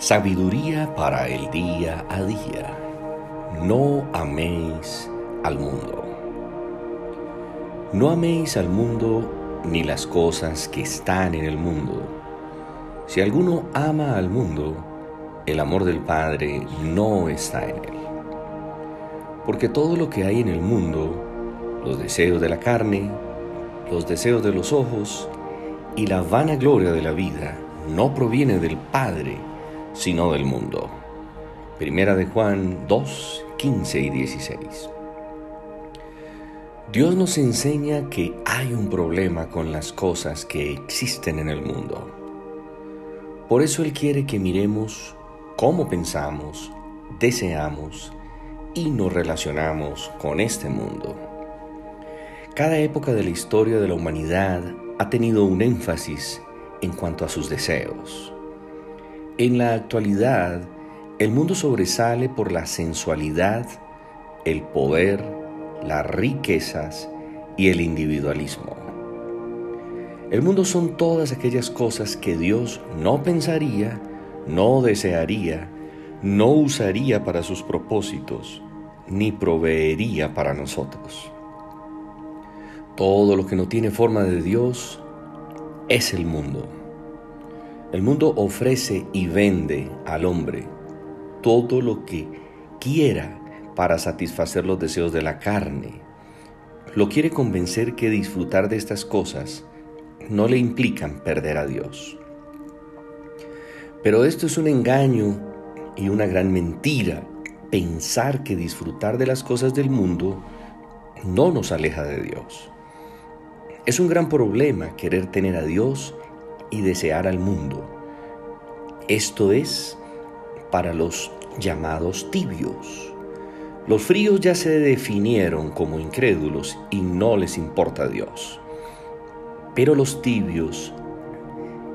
Sabiduría para el día a día. No améis al mundo. No améis al mundo ni las cosas que están en el mundo. Si alguno ama al mundo, el amor del Padre no está en él. Porque todo lo que hay en el mundo, los deseos de la carne, los deseos de los ojos y la vana gloria de la vida, no proviene del Padre, sino del mundo. Primera de Juan 2, 15 y 16. Dios nos enseña que hay un problema con las cosas que existen en el mundo. Por eso Él quiere que miremos cómo pensamos, deseamos y nos relacionamos con este mundo. Cada época de la historia de la humanidad ha tenido un énfasis en cuanto a sus deseos. En la actualidad, el mundo sobresale por la sensualidad, el poder, las riquezas y el individualismo. El mundo son todas aquellas cosas que Dios no pensaría, no desearía, no usaría para sus propósitos, ni proveería para nosotros. Todo lo que no tiene forma de Dios es el mundo. El mundo ofrece y vende al hombre todo lo que quiera para satisfacer los deseos de la carne. Lo quiere convencer que disfrutar de estas cosas no le implican perder a Dios. Pero esto es un engaño y una gran mentira, pensar que disfrutar de las cosas del mundo no nos aleja de Dios. Es un gran problema querer tener a Dios y desear al mundo. Esto es para los llamados tibios. Los fríos ya se definieron como incrédulos y no les importa Dios. Pero los tibios,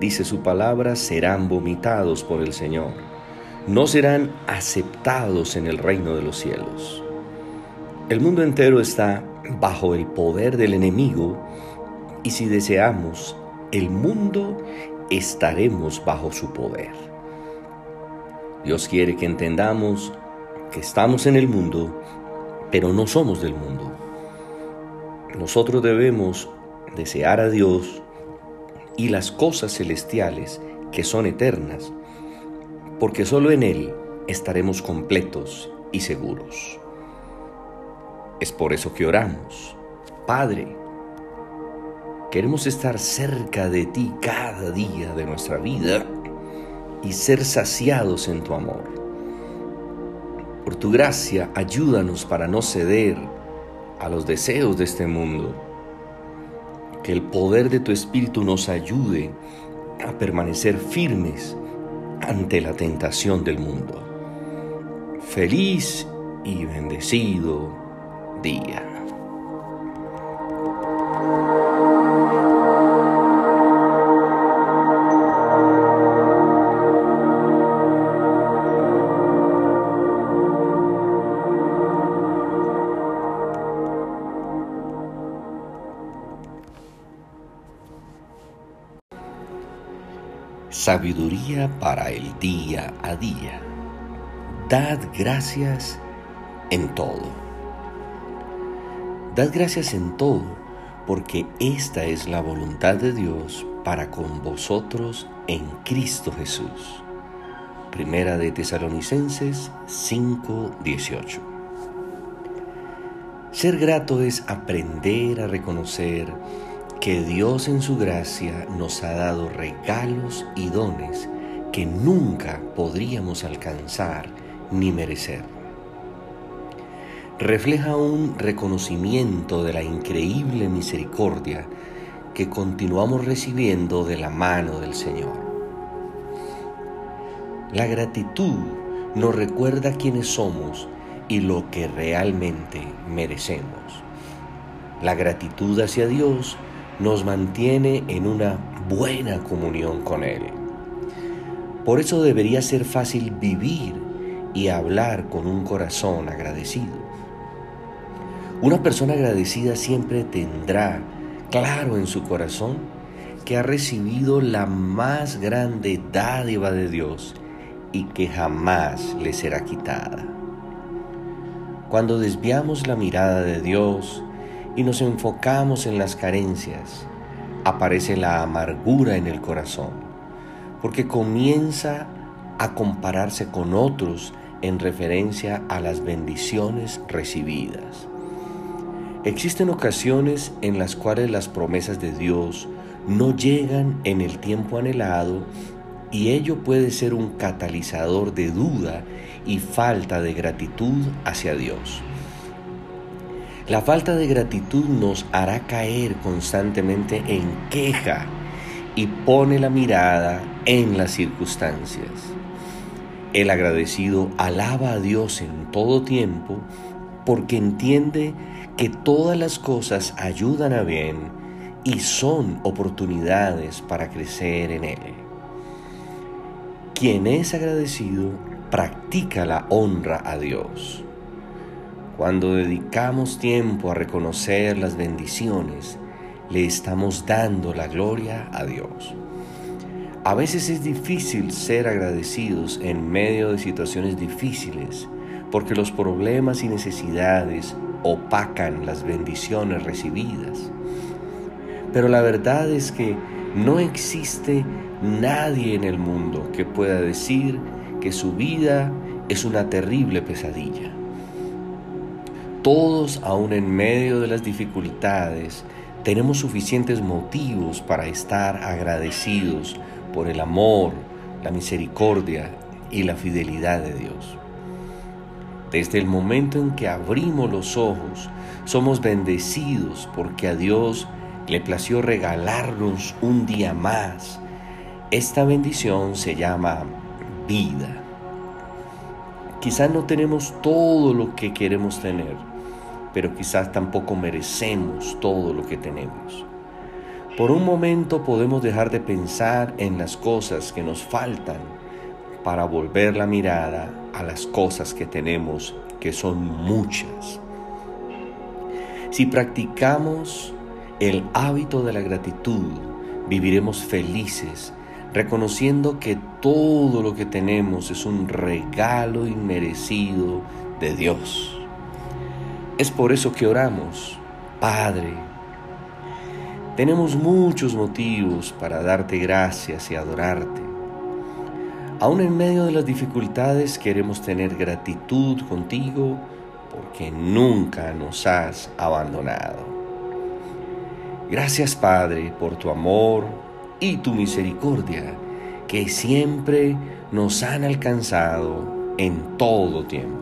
dice su palabra, serán vomitados por el Señor. No serán aceptados en el reino de los cielos. El mundo entero está bajo el poder del enemigo y si deseamos el mundo, estaremos bajo su poder. Dios quiere que entendamos que estamos en el mundo, pero no somos del mundo. Nosotros debemos desear a Dios y las cosas celestiales que son eternas, porque solo en Él estaremos completos y seguros. Es por eso que oramos, Padre, Queremos estar cerca de ti cada día de nuestra vida y ser saciados en tu amor. Por tu gracia, ayúdanos para no ceder a los deseos de este mundo. Que el poder de tu Espíritu nos ayude a permanecer firmes ante la tentación del mundo. Feliz y bendecido día. Sabiduría para el día a día. Dad gracias en todo. Dad gracias en todo, porque esta es la voluntad de Dios para con vosotros en Cristo Jesús. Primera de Tesalonicenses 5:18. Ser grato es aprender a reconocer que Dios en su gracia nos ha dado regalos y dones que nunca podríamos alcanzar ni merecer. Refleja un reconocimiento de la increíble misericordia que continuamos recibiendo de la mano del Señor. La gratitud nos recuerda quiénes somos y lo que realmente merecemos. La gratitud hacia Dios nos mantiene en una buena comunión con Él. Por eso debería ser fácil vivir y hablar con un corazón agradecido. Una persona agradecida siempre tendrá claro en su corazón que ha recibido la más grande dádiva de Dios y que jamás le será quitada. Cuando desviamos la mirada de Dios y nos enfocamos en las carencias, aparece la amargura en el corazón, porque comienza a compararse con otros en referencia a las bendiciones recibidas. Existen ocasiones en las cuales las promesas de Dios no llegan en el tiempo anhelado y ello puede ser un catalizador de duda y falta de gratitud hacia Dios. La falta de gratitud nos hará caer constantemente en queja y pone la mirada en las circunstancias. El agradecido alaba a Dios en todo tiempo porque entiende que todas las cosas ayudan a bien y son oportunidades para crecer en Él. Quien es agradecido practica la honra a Dios. Cuando dedicamos tiempo a reconocer las bendiciones, le estamos dando la gloria a Dios. A veces es difícil ser agradecidos en medio de situaciones difíciles porque los problemas y necesidades opacan las bendiciones recibidas. Pero la verdad es que no existe nadie en el mundo que pueda decir que su vida es una terrible pesadilla. Todos, aún en medio de las dificultades, tenemos suficientes motivos para estar agradecidos por el amor, la misericordia y la fidelidad de Dios. Desde el momento en que abrimos los ojos, somos bendecidos porque a Dios le plació regalarnos un día más. Esta bendición se llama vida. Quizás no tenemos todo lo que queremos tener pero quizás tampoco merecemos todo lo que tenemos. Por un momento podemos dejar de pensar en las cosas que nos faltan para volver la mirada a las cosas que tenemos, que son muchas. Si practicamos el hábito de la gratitud, viviremos felices, reconociendo que todo lo que tenemos es un regalo inmerecido de Dios. Es por eso que oramos, Padre. Tenemos muchos motivos para darte gracias y adorarte. Aún en medio de las dificultades queremos tener gratitud contigo porque nunca nos has abandonado. Gracias Padre por tu amor y tu misericordia que siempre nos han alcanzado en todo tiempo